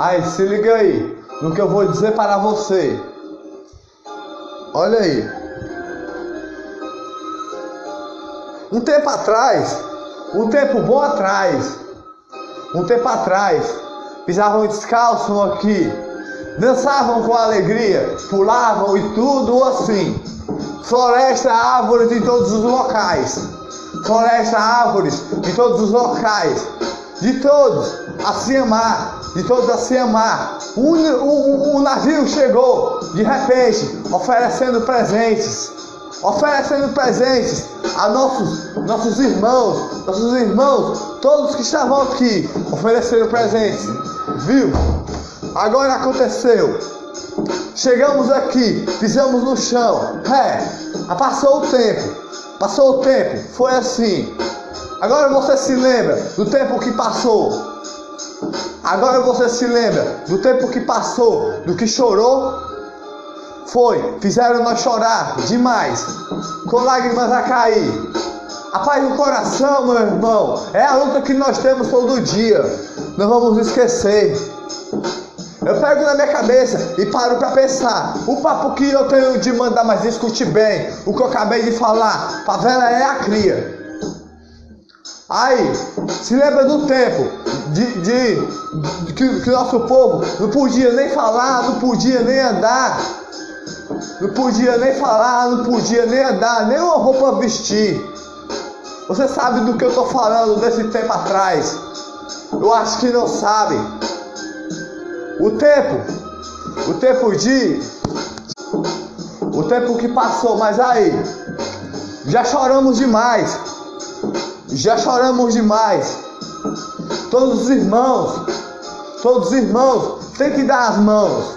Aí, se liga aí no que eu vou dizer para você. Olha aí. Um tempo atrás, um tempo bom atrás, um tempo atrás, pisavam descalço aqui, dançavam com alegria, pulavam e tudo assim. Floresta, árvores em todos os locais. Floresta, árvores em todos os locais. De todos a se amar, de todos a se amar. O, o, o navio chegou de repente, oferecendo presentes oferecendo presentes a nossos, nossos irmãos, nossos irmãos, todos que estavam aqui, ofereceram presentes. Viu? Agora aconteceu. Chegamos aqui, pisamos no chão. É, passou o tempo. Passou o tempo. Foi assim. Agora você se lembra do tempo que passou. Agora você se lembra do tempo que passou, do que chorou, foi, fizeram nós chorar demais, com lágrimas a cair. A paz do coração, meu irmão, é a luta que nós temos todo dia. Não vamos esquecer. Eu pego na minha cabeça e paro para pensar. O papo que eu tenho de mandar, mas escute bem. O que eu acabei de falar. Favela é a cria. Aí, se lembra do tempo de, de, de que, que nosso povo não podia nem falar, não podia nem andar não podia nem falar, não podia nem andar, nem uma roupa vestir. Você sabe do que eu estou falando desse tempo atrás? Eu acho que não sabe. O tempo, o tempo de, o tempo que passou, mas aí, já choramos demais, já choramos demais. Todos os irmãos, todos os irmãos, tem que dar as mãos.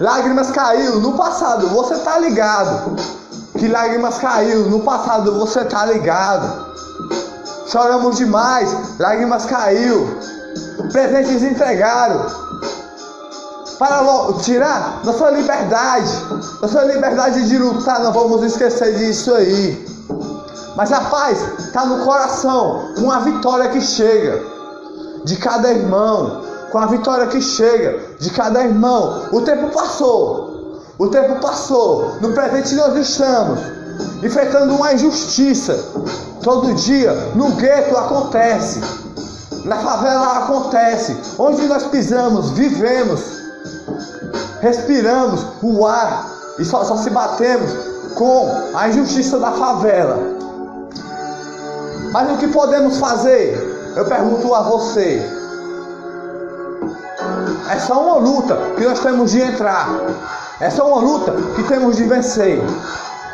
Lágrimas caiu no passado, você tá ligado. Que lágrimas caiu no passado, você tá ligado. Choramos demais, lágrimas caiu. Presentes entregaram. Para tirar nossa liberdade, nossa liberdade de lutar, não vamos esquecer disso aí. Mas a paz está no coração, uma vitória que chega de cada irmão, com a vitória que chega de cada irmão. O tempo passou, o tempo passou. No presente nós estamos enfrentando uma injustiça. Todo dia no gueto acontece, na favela acontece. Onde nós pisamos, vivemos, respiramos o ar e só, só se batemos com a injustiça da favela. Mas o que podemos fazer? Eu pergunto a você. É só uma luta que nós temos de entrar. É só uma luta que temos de vencer.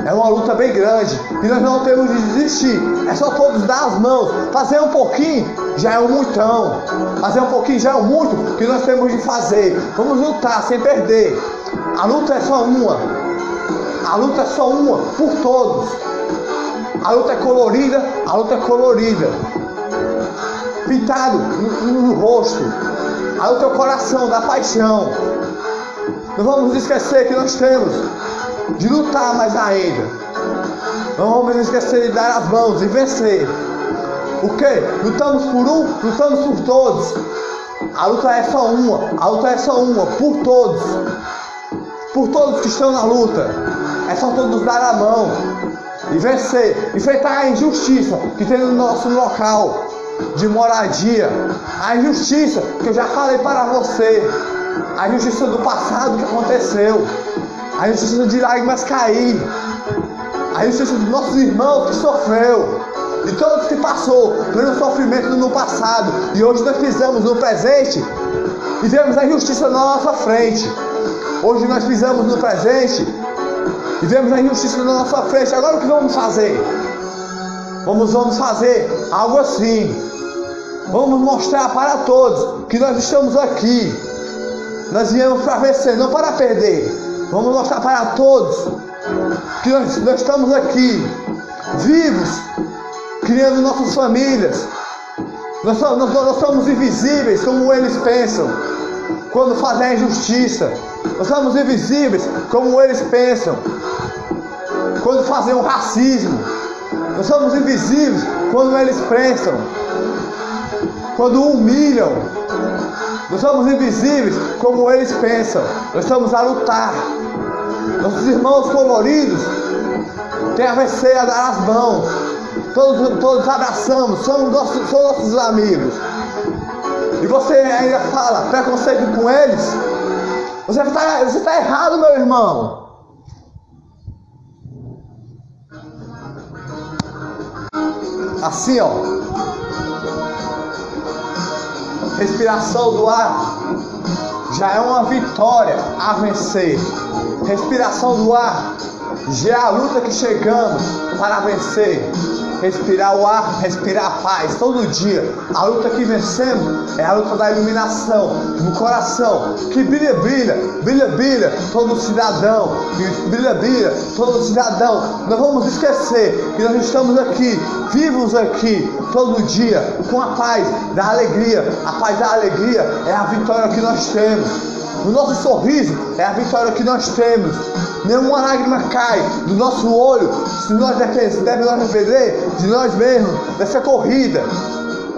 É uma luta bem grande e nós não temos de desistir. É só todos dar as mãos. Fazer um pouquinho já é um muitão. Fazer um pouquinho já é um muito que nós temos de fazer. Vamos lutar sem perder. A luta é só uma. A luta é só uma por todos. A luta é colorida, a luta é colorida. Pintado no, no rosto ao teu coração da paixão. Não vamos esquecer que nós temos de lutar mais ainda. Não vamos esquecer de dar as mãos e vencer. O que? Lutamos por um, lutamos por todos. A luta é só uma, a luta é só uma, por todos. Por todos que estão na luta. É só todos dar a mão e vencer, enfrentar a injustiça que tem no nosso local de moradia, a injustiça que eu já falei para você, a injustiça do passado que aconteceu, a injustiça de lágrimas cair, a injustiça dos nossos irmãos que sofreu, de todos que passou pelo sofrimento no passado, e hoje nós pisamos no presente. E vemos a injustiça na nossa frente. Hoje nós pisamos no presente e vemos a injustiça na nossa frente. Agora o que vamos fazer? Vamos, vamos fazer algo assim. Vamos mostrar para todos que nós estamos aqui. Nós viemos para vencer, não para perder. Vamos mostrar para todos que nós, nós estamos aqui, vivos, criando nossas famílias. Nós, nós, nós somos invisíveis como eles pensam quando fazem a injustiça. Nós somos invisíveis como eles pensam quando fazem o racismo. Nós somos invisíveis quando eles pensam quando humilham, Nós somos invisíveis como eles pensam. Nós estamos a lutar. Nossos irmãos coloridos têm a vencer a dar as mãos. Todos, todos abraçamos, somos nossos, são nossos amigos. E você ainda fala preconceito com eles? Você está você tá errado, meu irmão. Assim, ó. Respiração do ar já é uma vitória a vencer. Respiração do ar já é a luta que chegamos para vencer respirar o ar, respirar a paz todo dia. A luta que vencemos é a luta da iluminação no coração, que brilha, brilha, brilha, brilha todo cidadão, brilha, brilha todo cidadão. Não vamos esquecer que nós estamos aqui, vivos aqui, todo dia, com a paz da alegria. A paz da alegria é a vitória que nós temos. O nosso sorriso é a vitória que nós temos. Nenhuma lágrima cai do nosso olho se nós depender nós depender de nós mesmos, dessa corrida.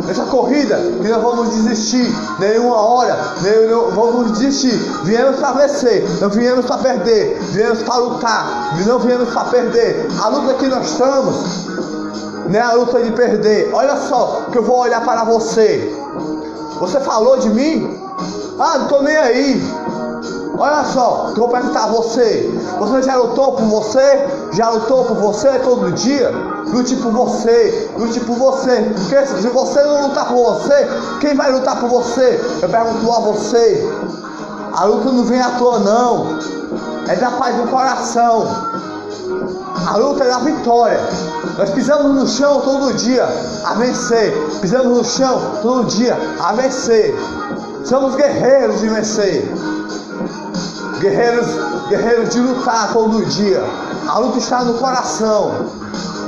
Dessa corrida que não vamos desistir nenhuma hora, não vamos desistir. Viemos para vencer, não viemos para perder, viemos para lutar, não viemos para perder. A luta que nós estamos não é a luta de perder. Olha só que eu vou olhar para você. Você falou de mim? Ah, não tô nem aí. Olha só, eu vou perguntar a você. Você já lutou por você? Já lutou por você todo dia? Lute por você, lute por você. Porque se você não lutar por você, quem vai lutar por você? Eu pergunto a você. A luta não vem à toa não. É da paz do coração. A luta é da vitória. Nós pisamos no chão todo dia a vencer. Pisamos no chão todo dia a vencer. Somos guerreiros de vencer. Guerreiros, guerreiros de lutar todo dia. A luta está no coração.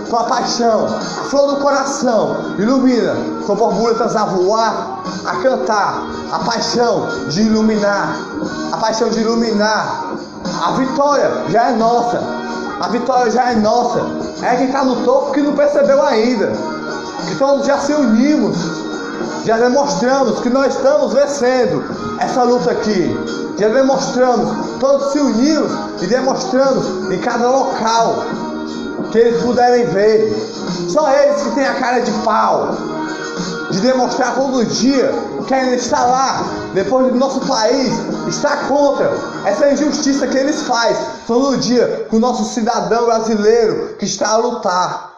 Com a paixão, a flor do coração ilumina, com borboletas a voar, a cantar, a paixão de iluminar, a paixão de iluminar. A vitória já é nossa, a vitória já é nossa. É quem está no topo que não percebeu ainda. Que todos já se unimos já demonstramos que nós estamos vencendo essa luta aqui. Já demonstramos, todos se unimos e demonstramos em cada local que eles puderem ver. Só eles que têm a cara de pau, de demonstrar todo dia que ainda está lá, depois do nosso país está contra essa injustiça que eles fazem todo dia com o nosso cidadão brasileiro que está a lutar.